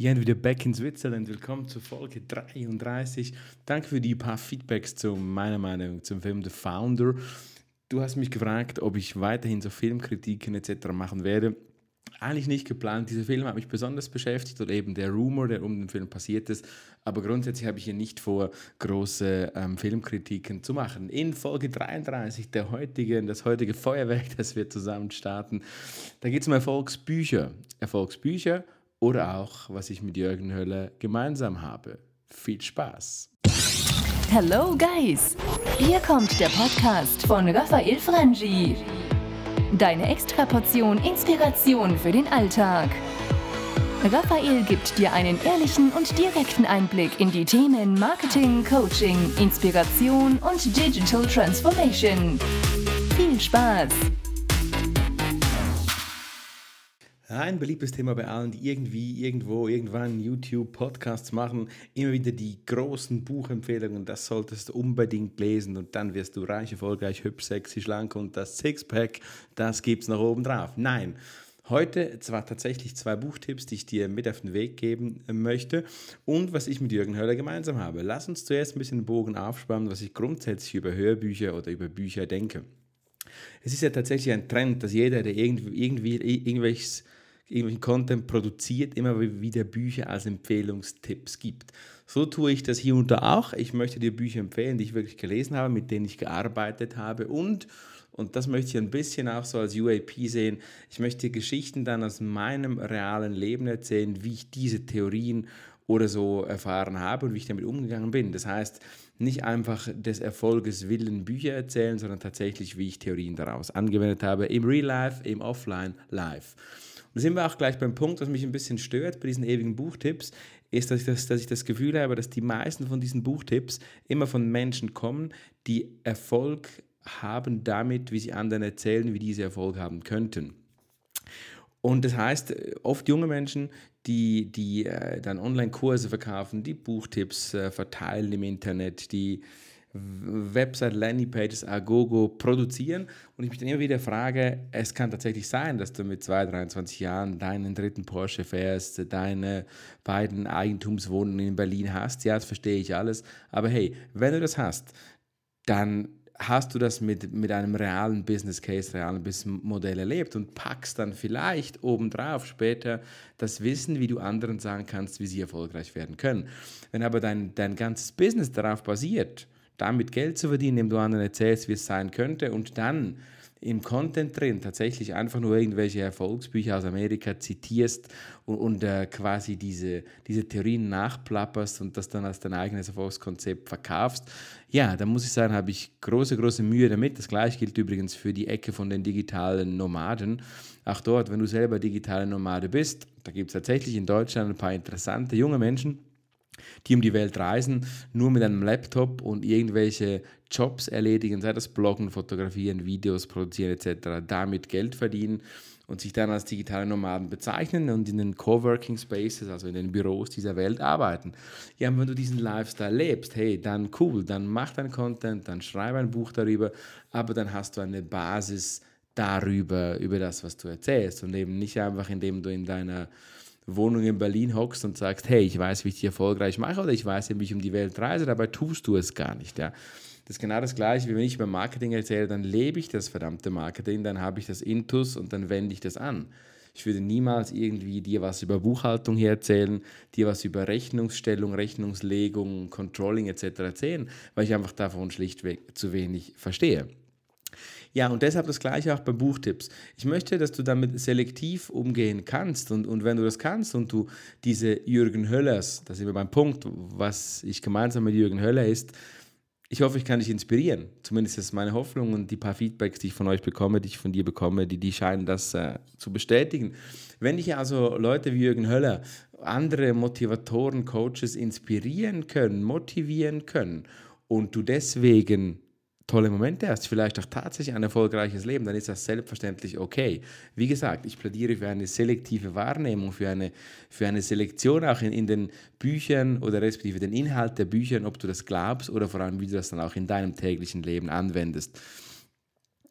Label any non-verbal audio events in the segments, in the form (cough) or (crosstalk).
Jan wieder back in Switzerland. Willkommen zur Folge 33. Danke für die paar Feedbacks zu meiner Meinung zum Film The Founder. Du hast mich gefragt, ob ich weiterhin so Filmkritiken etc. machen werde. Eigentlich nicht geplant. Dieser Film hat mich besonders beschäftigt oder eben der Rumor, der um den Film passiert ist. Aber grundsätzlich habe ich hier nicht vor, große ähm, Filmkritiken zu machen. In Folge 33 der heutigen, das heutige Feuerwerk, (laughs) das wir zusammen starten, da geht es um Erfolgsbücher. Erfolgsbücher oder auch, was ich mit Jürgen Höller gemeinsam habe. Viel Spaß! Hello Guys! Hier kommt der Podcast von Raphael Frangi. Deine Extraportion Inspiration für den Alltag. Raphael gibt dir einen ehrlichen und direkten Einblick in die Themen Marketing, Coaching, Inspiration und Digital Transformation. Viel Spaß! Ein beliebtes Thema bei allen, die irgendwie, irgendwo, irgendwann YouTube, Podcasts machen, immer wieder die großen Buchempfehlungen, das solltest du unbedingt lesen und dann wirst du reich, erfolgreich, hübsch, sexy, schlank und das Sixpack, das gibt's noch oben drauf. Nein. Heute zwar tatsächlich zwei Buchtipps, die ich dir mit auf den Weg geben möchte und was ich mit Jürgen Höller gemeinsam habe. Lass uns zuerst ein bisschen den Bogen aufspannen, was ich grundsätzlich über Hörbücher oder über Bücher denke. Es ist ja tatsächlich ein Trend, dass jeder, der irgendwie, irgendwie irgendwelches irgendwelchen Content produziert, immer wieder Bücher als Empfehlungstipps gibt. So tue ich das hier und da auch. Ich möchte dir Bücher empfehlen, die ich wirklich gelesen habe, mit denen ich gearbeitet habe und und das möchte ich ein bisschen auch so als UAP sehen. Ich möchte Geschichten dann aus meinem realen Leben erzählen, wie ich diese Theorien oder so erfahren habe und wie ich damit umgegangen bin. Das heißt, nicht einfach des Erfolges willen Bücher erzählen, sondern tatsächlich, wie ich Theorien daraus angewendet habe, im Real Life, im Offline Life. Sind wir auch gleich beim Punkt, was mich ein bisschen stört bei diesen ewigen Buchtipps, ist, dass ich, das, dass ich das Gefühl habe, dass die meisten von diesen Buchtipps immer von Menschen kommen, die Erfolg haben damit, wie sie anderen erzählen, wie diese Erfolg haben könnten. Und das heißt, oft junge Menschen, die, die äh, dann Online-Kurse verkaufen, die Buchtipps äh, verteilen im Internet, die Website, Landingpages, Agogo produzieren. Und ich mich dann immer wieder frage, es kann tatsächlich sein, dass du mit 2, 23 Jahren deinen dritten Porsche fährst, deine beiden Eigentumswohnungen in Berlin hast, ja, das verstehe ich alles, aber hey, wenn du das hast, dann hast du das mit, mit einem realen Business Case, realen Business Modell erlebt und packst dann vielleicht obendrauf später das Wissen, wie du anderen sagen kannst, wie sie erfolgreich werden können. Wenn aber dein, dein ganzes Business darauf basiert, damit Geld zu verdienen, indem du anderen erzählst, wie es sein könnte und dann im Content drin tatsächlich einfach nur irgendwelche Erfolgsbücher aus Amerika zitierst und, und äh, quasi diese, diese Theorien nachplapperst und das dann als dein eigenes Erfolgskonzept verkaufst, ja, da muss ich sagen, habe ich große, große Mühe damit. Das gleiche gilt übrigens für die Ecke von den digitalen Nomaden. Auch dort, wenn du selber digitale Nomade bist, da gibt es tatsächlich in Deutschland ein paar interessante junge Menschen, die um die Welt reisen, nur mit einem Laptop und irgendwelche Jobs erledigen, sei das Bloggen, Fotografieren, Videos produzieren etc., damit Geld verdienen und sich dann als digitale Nomaden bezeichnen und in den Coworking Spaces, also in den Büros dieser Welt arbeiten. Ja, und wenn du diesen Lifestyle lebst, hey, dann cool, dann mach deinen Content, dann schreib ein Buch darüber, aber dann hast du eine Basis darüber, über das, was du erzählst und eben nicht einfach, indem du in deiner Wohnung in Berlin hockst und sagst, hey, ich weiß, wie ich die erfolgreich mache oder ich weiß, wie ich um die Welt reise, dabei tust du es gar nicht. Ja? Das ist genau das Gleiche, wie wenn ich beim Marketing erzähle, dann lebe ich das verdammte Marketing, dann habe ich das Intus und dann wende ich das an. Ich würde niemals irgendwie dir was über Buchhaltung hier erzählen, dir was über Rechnungsstellung, Rechnungslegung, Controlling etc. erzählen, weil ich einfach davon schlichtweg zu wenig verstehe. Ja, und deshalb das gleiche auch bei Buchtipps. Ich möchte, dass du damit selektiv umgehen kannst und, und wenn du das kannst und du diese Jürgen Höllers, da sind wir beim Punkt, was ich gemeinsam mit Jürgen Höller ist, ich hoffe, ich kann dich inspirieren. Zumindest ist meine Hoffnung und die paar Feedbacks, die ich von euch bekomme, die ich von dir bekomme, die, die scheinen das äh, zu bestätigen. Wenn dich also Leute wie Jürgen Höller, andere Motivatoren, Coaches inspirieren können, motivieren können und du deswegen tolle Momente hast, vielleicht auch tatsächlich ein erfolgreiches Leben, dann ist das selbstverständlich okay. Wie gesagt, ich plädiere für eine selektive Wahrnehmung, für eine, für eine Selektion auch in, in den Büchern oder respektive den Inhalt der Bücher, ob du das glaubst oder vor allem, wie du das dann auch in deinem täglichen Leben anwendest.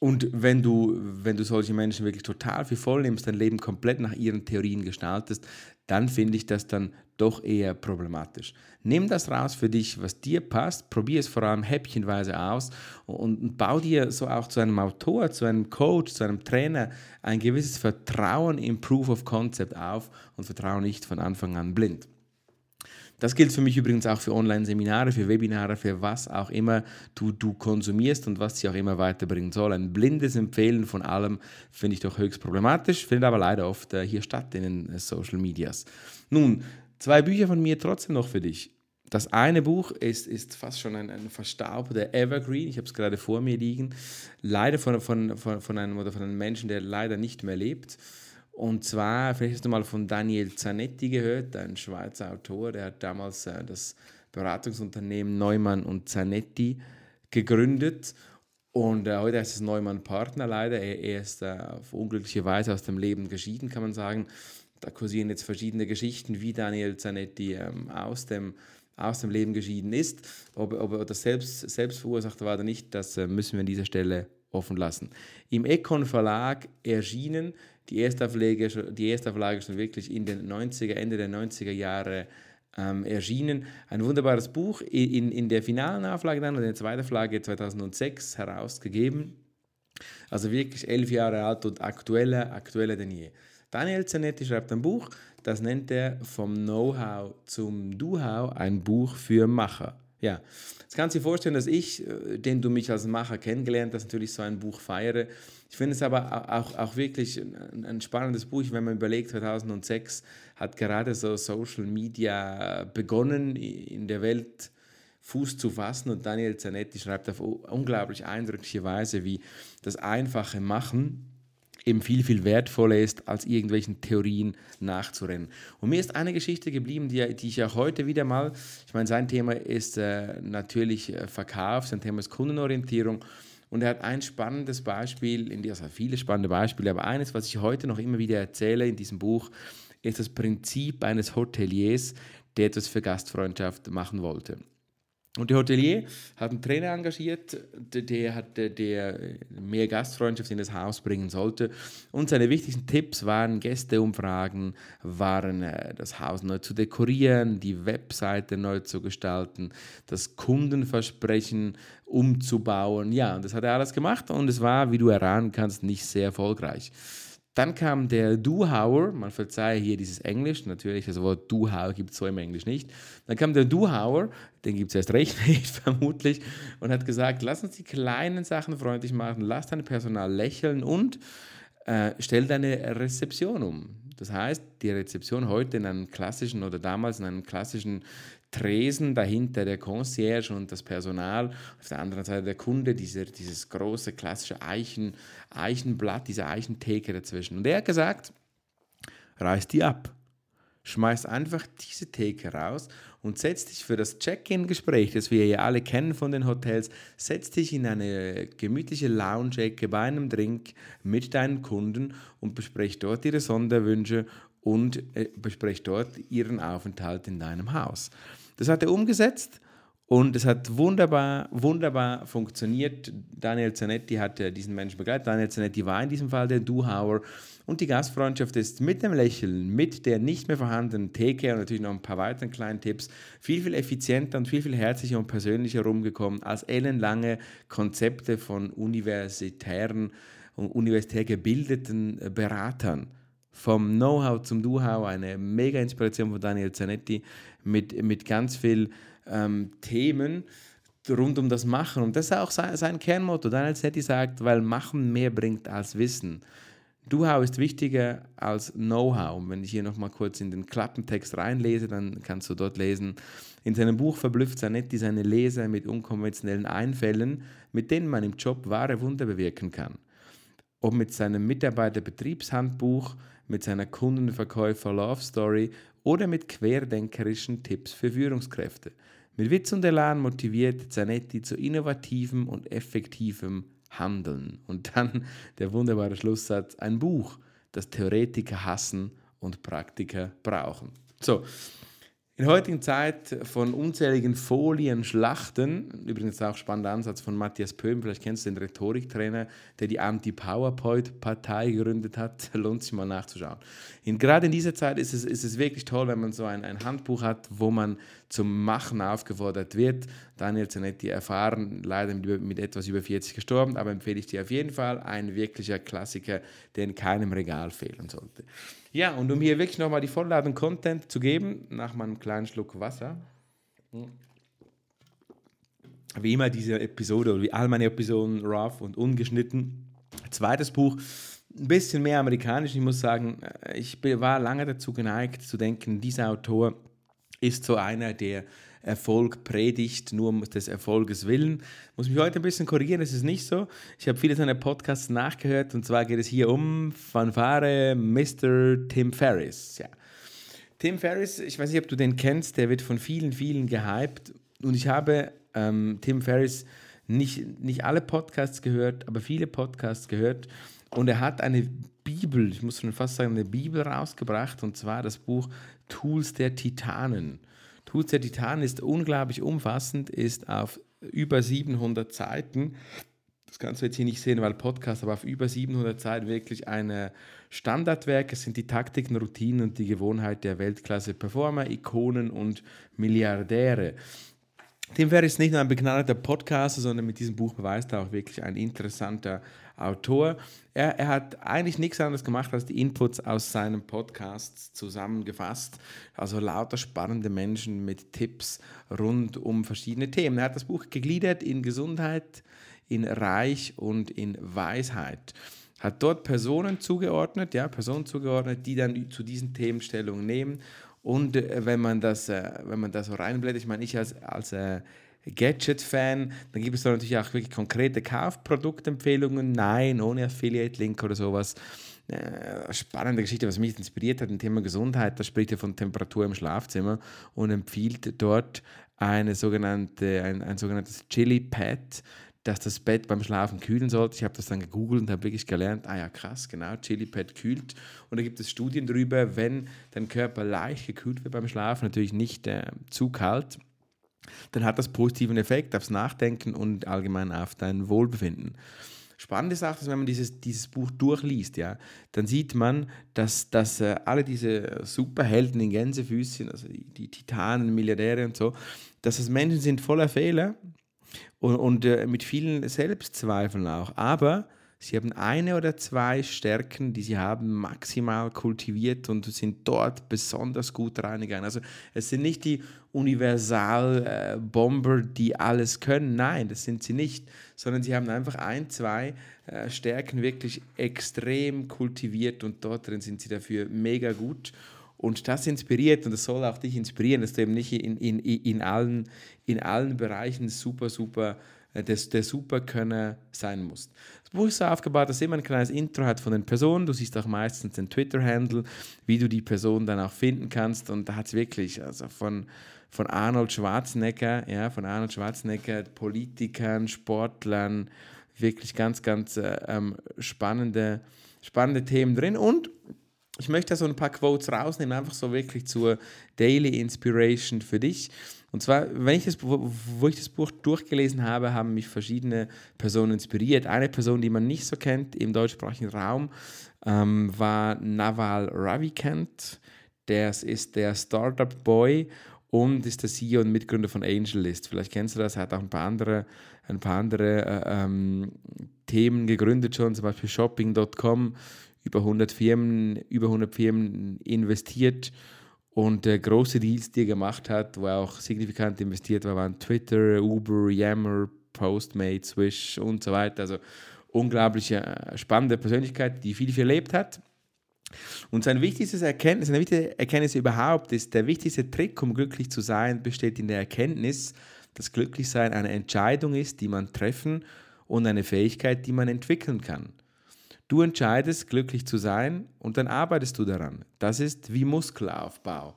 Und wenn du, wenn du solche Menschen wirklich total für voll nimmst, dein Leben komplett nach ihren Theorien gestaltest, dann finde ich das dann doch eher problematisch. Nimm das raus für dich, was dir passt, probier es vor allem häppchenweise aus und, und bau dir so auch zu einem Autor, zu einem Coach, zu einem Trainer ein gewisses Vertrauen im Proof of Concept auf und vertraue nicht von Anfang an blind. Das gilt für mich übrigens auch für Online-Seminare, für Webinare, für was auch immer du, du konsumierst und was dich auch immer weiterbringen soll. Ein blindes Empfehlen von allem finde ich doch höchst problematisch, findet aber leider oft äh, hier statt in den äh, Social Medias. Nun, Zwei Bücher von mir trotzdem noch für dich. Das eine Buch ist, ist fast schon ein, ein verstaubter Evergreen. Ich habe es gerade vor mir liegen. Leider von, von, von, von, einem, oder von einem Menschen, der leider nicht mehr lebt. Und zwar, vielleicht hast du mal von Daniel Zanetti gehört, ein Schweizer Autor, der hat damals äh, das Beratungsunternehmen Neumann und Zanetti gegründet. Und äh, heute heißt es Neumann Partner leider. Er, er ist äh, auf unglückliche Weise aus dem Leben geschieden, kann man sagen da kursieren jetzt verschiedene Geschichten, wie Daniel Zanetti ähm, aus, dem, aus dem Leben geschieden ist. Ob, ob er das selbst, selbst verursacht war oder nicht, das äh, müssen wir an dieser Stelle offen lassen. Im Econ Verlag erschienen, die Erstauflage, die Erstauflage schon wirklich in den 90er, Ende der 90er Jahre ähm, erschienen. Ein wunderbares Buch, in, in der finalen Auflage dann, in der zweiten Auflage 2006 herausgegeben. Also wirklich elf Jahre alt und aktueller, aktueller denn je. Daniel Zanetti schreibt ein Buch, das nennt er Vom Know-how zum Do-how, ein Buch für Macher. Ja, jetzt kannst du dir vorstellen, dass ich, äh, den du mich als Macher kennengelernt hast, natürlich so ein Buch feiere. Ich finde es aber auch, auch wirklich ein, ein spannendes Buch, wenn man überlegt, 2006 hat gerade so Social Media begonnen in der Welt Fuß zu fassen und Daniel Zanetti schreibt auf unglaublich eindrückliche Weise, wie das einfache Machen eben viel, viel wertvoller ist, als irgendwelchen Theorien nachzurennen. Und mir ist eine Geschichte geblieben, die, die ich auch heute wieder mal, ich meine, sein Thema ist äh, natürlich äh, Verkauf, sein Thema ist Kundenorientierung. Und er hat ein spannendes Beispiel, in also viele spannende Beispiele, aber eines, was ich heute noch immer wieder erzähle in diesem Buch, ist das Prinzip eines Hoteliers, der etwas für Gastfreundschaft machen wollte. Und der Hotelier hat einen Trainer engagiert, der, hat, der mehr Gastfreundschaft in das Haus bringen sollte. Und seine wichtigsten Tipps waren Gästeumfragen, waren äh, das Haus neu zu dekorieren, die Webseite neu zu gestalten, das Kundenversprechen umzubauen. Ja, und das hat er alles gemacht und es war, wie du erahnen kannst, nicht sehr erfolgreich. Dann kam der Duhauer, man verzeihe hier dieses Englisch, natürlich, das Wort Duhauer gibt es so im Englisch nicht. Dann kam der Duhauer, den gibt es erst recht (laughs) nicht, vermutlich, und hat gesagt, lass uns die kleinen Sachen freundlich machen, lass dein Personal lächeln und äh, stell deine Rezeption um. Das heißt, die Rezeption heute in einem klassischen oder damals in einem klassischen Tresen, dahinter der Concierge und das Personal, auf der anderen Seite der Kunde, diese, dieses große klassische Eichen, Eichenblatt, diese Eichentheke dazwischen. Und er hat gesagt, reiß die ab. Schmeiß einfach diese Theke raus und setz dich für das Check-in-Gespräch, das wir ja alle kennen von den Hotels, setz dich in eine gemütliche Lounge-Ecke bei einem Drink mit deinen Kunden und besprech dort ihre Sonderwünsche und äh, besprech dort ihren Aufenthalt in deinem Haus. Das hat er umgesetzt und es hat wunderbar, wunderbar funktioniert. Daniel Zanetti hat diesen Menschen begleitet. Daniel Zanetti war in diesem Fall der Duhauer. Und die Gastfreundschaft ist mit dem Lächeln, mit der nicht mehr vorhandenen Theke und natürlich noch ein paar weiteren kleinen Tipps viel, viel effizienter und viel, viel herzlicher und persönlicher rumgekommen als ellenlange Konzepte von universitären und universitär gebildeten Beratern vom Know-how zum Do-how, eine mega Inspiration von Daniel Zanetti mit, mit ganz viel ähm, Themen rund um das Machen. Und das ist auch sein, sein Kernmotto. Daniel Zanetti sagt, weil Machen mehr bringt als Wissen. Do-how ist wichtiger als Know-how. Wenn ich hier nochmal kurz in den Klappentext reinlese, dann kannst du dort lesen, in seinem Buch verblüfft Zanetti seine Leser mit unkonventionellen Einfällen, mit denen man im Job wahre Wunder bewirken kann. Ob mit seinem Mitarbeiterbetriebshandbuch, mit seiner Kundenverkäufer Love Story oder mit querdenkerischen Tipps für Führungskräfte. Mit Witz und Elan motiviert Zanetti zu innovativem und effektivem Handeln. Und dann der wunderbare Schlusssatz, ein Buch, das Theoretiker hassen und Praktiker brauchen. So, In heutigen Zeit von unzähligen Folien, Schlachten, übrigens auch spannender Ansatz von Matthias Pöhm, vielleicht kennst du den Rhetoriktrainer, der die Anti-PowerPoint-Partei gegründet hat, (laughs) lohnt sich mal nachzuschauen. In, gerade in dieser Zeit ist es, ist es wirklich toll, wenn man so ein, ein Handbuch hat, wo man zum Machen aufgefordert wird. Daniel Zanetti erfahren, leider mit, mit etwas über 40 gestorben, aber empfehle ich dir auf jeden Fall, ein wirklicher Klassiker, der in keinem Regal fehlen sollte. Ja, und um hier wirklich nochmal die Vollladung Content zu geben, nach meinem kleinen Schluck Wasser, wie immer diese Episode oder wie all meine Episoden rough und ungeschnitten. Zweites Buch, ein bisschen mehr amerikanisch. Ich muss sagen, ich war lange dazu geneigt zu denken, dieser Autor ist so einer, der Erfolg predigt, nur um des Erfolges willen. Muss mich heute ein bisschen korrigieren, das ist nicht so. Ich habe viele seiner Podcasts nachgehört und zwar geht es hier um Fanfare Mr. Tim Ferriss. Ja. Tim Ferriss, ich weiß nicht, ob du den kennst, der wird von vielen, vielen gehypt und ich habe ähm, Tim Ferriss nicht, nicht alle Podcasts gehört, aber viele Podcasts gehört und er hat eine Bibel, ich muss schon fast sagen, eine Bibel rausgebracht und zwar das Buch Tools der Titanen. Tools der Titanen ist unglaublich umfassend, ist auf über 700 Seiten. Das kannst du jetzt hier nicht sehen, weil Podcast, aber auf über 700 Seiten wirklich ein Standardwerk. Es sind die Taktiken, Routinen und die Gewohnheit der Weltklasse-Performer, Ikonen und Milliardäre. Tim Ferriss ist nicht nur ein begnadeter Podcaster, sondern mit diesem Buch beweist er auch wirklich ein interessanter Autor. Er, er, hat eigentlich nichts anderes gemacht, als die Inputs aus seinem Podcast zusammengefasst. Also lauter spannende Menschen mit Tipps rund um verschiedene Themen. Er hat das Buch gegliedert in Gesundheit, in Reich und in Weisheit. Hat dort Personen zugeordnet, ja, Personen zugeordnet, die dann zu diesen Themen Stellung nehmen. Und äh, wenn man das, äh, wenn man das so reinblättert, ich meine, ich als, als äh, Gadget-Fan. Dann gibt es da natürlich auch wirklich konkrete Kaufproduktempfehlungen. Nein, ohne Affiliate-Link oder sowas. Äh, spannende Geschichte, was mich inspiriert hat, im Thema Gesundheit. Da spricht er von Temperatur im Schlafzimmer und empfiehlt dort eine sogenannte, ein, ein sogenanntes Chili Pad dass das Bett beim Schlafen kühlen sollte. Ich habe das dann gegoogelt und habe wirklich gelernt, ah ja krass, genau, Chili Pad kühlt. Und da gibt es Studien darüber, wenn dein Körper leicht gekühlt wird beim Schlafen, natürlich nicht äh, zu kalt, dann hat das positiven Effekt aufs Nachdenken und allgemein auf dein Wohlbefinden. Spannend ist auch, dass wenn man dieses, dieses Buch durchliest, ja, dann sieht man, dass, dass äh, alle diese Superhelden in Gänsefüßchen, also die, die Titanen, Milliardäre und so, dass das Menschen sind voller Fehler und, und äh, mit vielen Selbstzweifeln auch. Aber Sie haben eine oder zwei Stärken, die sie haben, maximal kultiviert und sind dort besonders gut reingegangen. Also es sind nicht die Universal-Bomber, die alles können. Nein, das sind sie nicht, sondern sie haben einfach ein, zwei äh, Stärken wirklich extrem kultiviert und dort drin sind sie dafür mega gut. Und das inspiriert und das soll auch dich inspirieren, dass du eben nicht in, in, in, allen, in allen Bereichen super, super äh, der, der Superkönner sein musst. Das Buch ist so aufgebaut, dass immer ein kleines Intro hat von den Personen. Du siehst auch meistens den Twitter-Handle, wie du die Person dann auch finden kannst. Und da hat es wirklich, also von, von Arnold Schwarzenegger, ja, von Arnold Schwarzenegger, Politikern, Sportlern, wirklich ganz, ganz äh, ähm, spannende, spannende Themen drin. Und ich möchte so ein paar Quotes rausnehmen, einfach so wirklich zur Daily Inspiration für dich. Und zwar, wenn ich das, wo ich das Buch durchgelesen habe, haben mich verschiedene Personen inspiriert. Eine Person, die man nicht so kennt im deutschsprachigen Raum, ähm, war Naval Ravikant. Der ist der Startup Boy und ist der CEO und Mitgründer von AngelList. Vielleicht kennst du das, er hat auch ein paar andere, ein paar andere äh, ähm, Themen gegründet schon, zum Beispiel Shopping.com, über 100 Firmen, über 100 Firmen investiert und äh, große Deals, die er gemacht hat, wo er auch signifikant investiert war, waren Twitter, Uber, Yammer, Postmates, Swish und so weiter. Also unglaubliche äh, spannende Persönlichkeit, die viel, viel erlebt hat. Und sein wichtigstes Erkenntnis, seine wichtigste Erkenntnis überhaupt ist, der wichtigste Trick, um glücklich zu sein, besteht in der Erkenntnis, dass Glücklichsein eine Entscheidung ist, die man treffen und eine Fähigkeit, die man entwickeln kann. Du entscheidest, glücklich zu sein und dann arbeitest du daran. Das ist wie Muskelaufbau.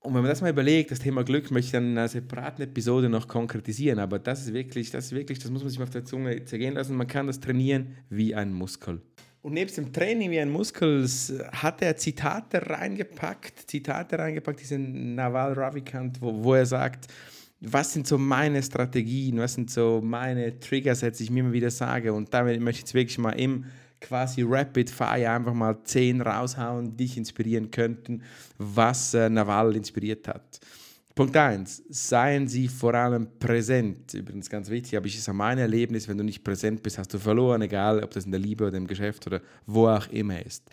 Und wenn man das mal überlegt, das Thema Glück möchte ich dann in einer separaten Episode noch konkretisieren, aber das ist wirklich, das ist wirklich, das muss man sich mal auf der Zunge zergehen lassen. Man kann das trainieren wie ein Muskel. Und nebst dem Training wie ein Muskel hat er Zitate reingepackt, Zitate reingepackt, diesen Naval Ravikant, wo, wo er sagt, was sind so meine Strategien, was sind so meine Triggersätze, die ich mir immer wieder sage. Und damit möchte ich jetzt wirklich mal im quasi Rapid Fire einfach mal zehn raushauen, die dich inspirieren könnten, was äh, Naval inspiriert hat. Punkt 1. Seien Sie vor allem präsent. Übrigens ganz wichtig, aber ich ist mein Erlebnis, wenn du nicht präsent bist, hast du verloren, egal ob das in der Liebe oder im Geschäft oder wo auch immer ist.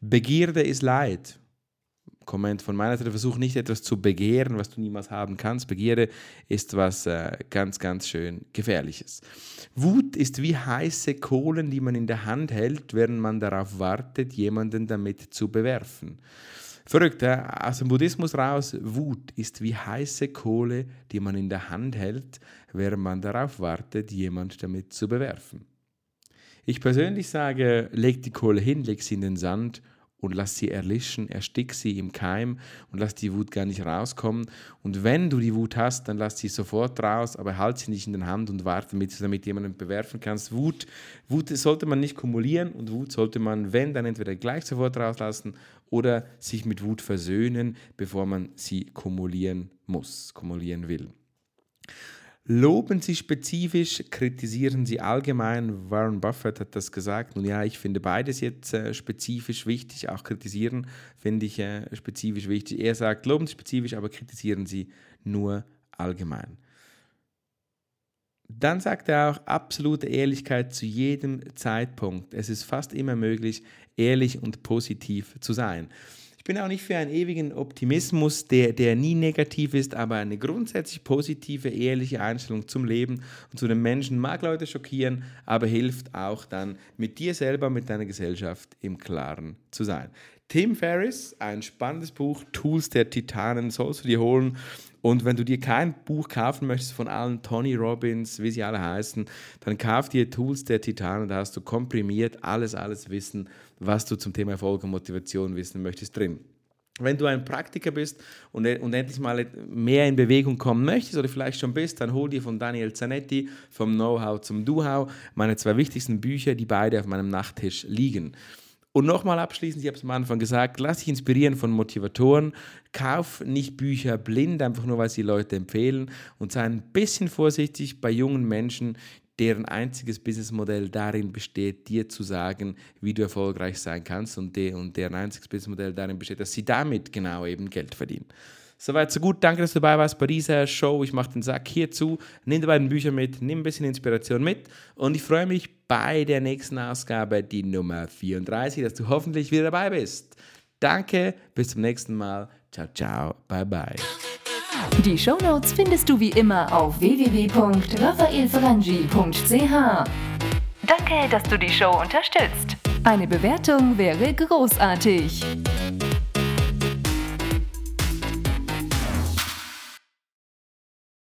Begierde ist Leid. Komment von meiner Seite, versuch nicht etwas zu begehren, was du niemals haben kannst. Begierde ist was äh, ganz, ganz schön Gefährliches. Wut ist wie heiße Kohlen, die man in der Hand hält, während man darauf wartet, jemanden damit zu bewerfen. Verrückt, ja? aus dem Buddhismus raus, Wut ist wie heiße Kohle, die man in der Hand hält, während man darauf wartet, jemand damit zu bewerfen. Ich persönlich sage, leg die Kohle hin, leg sie in den Sand und lass sie erlischen, erstick sie im Keim und lass die Wut gar nicht rauskommen. Und wenn du die Wut hast, dann lass sie sofort raus, aber halt sie nicht in den Hand und warte, damit du damit jemanden bewerfen kannst. Wut, Wut sollte man nicht kumulieren und Wut sollte man, wenn, dann entweder gleich sofort rauslassen oder sich mit Wut versöhnen, bevor man sie kumulieren muss, kumulieren will. Loben Sie spezifisch, kritisieren Sie allgemein. Warren Buffett hat das gesagt. Nun ja, ich finde beides jetzt äh, spezifisch wichtig. Auch kritisieren finde ich äh, spezifisch wichtig. Er sagt, loben Sie spezifisch, aber kritisieren Sie nur allgemein. Dann sagt er auch absolute Ehrlichkeit zu jedem Zeitpunkt. Es ist fast immer möglich, ehrlich und positiv zu sein bin auch nicht für einen ewigen Optimismus, der, der nie negativ ist, aber eine grundsätzlich positive, ehrliche Einstellung zum Leben und zu den Menschen mag Leute schockieren, aber hilft auch dann mit dir selber, mit deiner Gesellschaft im Klaren zu sein. Tim Ferriss, ein spannendes Buch, Tools der Titanen, sollst du dir holen. Und wenn du dir kein Buch kaufen möchtest von allen Tony Robbins, wie sie alle heißen, dann kauf dir Tools der Titanen, da hast du komprimiert alles, alles Wissen, was du zum Thema Erfolg und Motivation wissen möchtest, drin. Wenn du ein Praktiker bist und, und endlich mal mehr in Bewegung kommen möchtest oder vielleicht schon bist, dann hol dir von Daniel Zanetti vom Know-how zum Do-how meine zwei wichtigsten Bücher, die beide auf meinem Nachttisch liegen. Und nochmal abschließend, ich habe es am Anfang gesagt, lass dich inspirieren von Motivatoren. Kauf nicht Bücher blind, einfach nur, weil sie Leute empfehlen. Und sei ein bisschen vorsichtig bei jungen Menschen, deren einziges Businessmodell darin besteht, dir zu sagen, wie du erfolgreich sein kannst. Und, de und deren einziges Businessmodell darin besteht, dass sie damit genau eben Geld verdienen. Soweit, so gut. Danke, dass du dabei warst bei dieser Show. Ich mache den Sack hierzu. Nimm die beiden Bücher mit, nimm ein bisschen Inspiration mit. Und ich freue mich bei der nächsten Ausgabe, die Nummer 34, dass du hoffentlich wieder dabei bist. Danke, bis zum nächsten Mal. Ciao, ciao. Bye, bye. Die Shownotes findest du wie immer auf www.raphaelfrangi.ch. Danke, dass du die Show unterstützt. Eine Bewertung wäre großartig.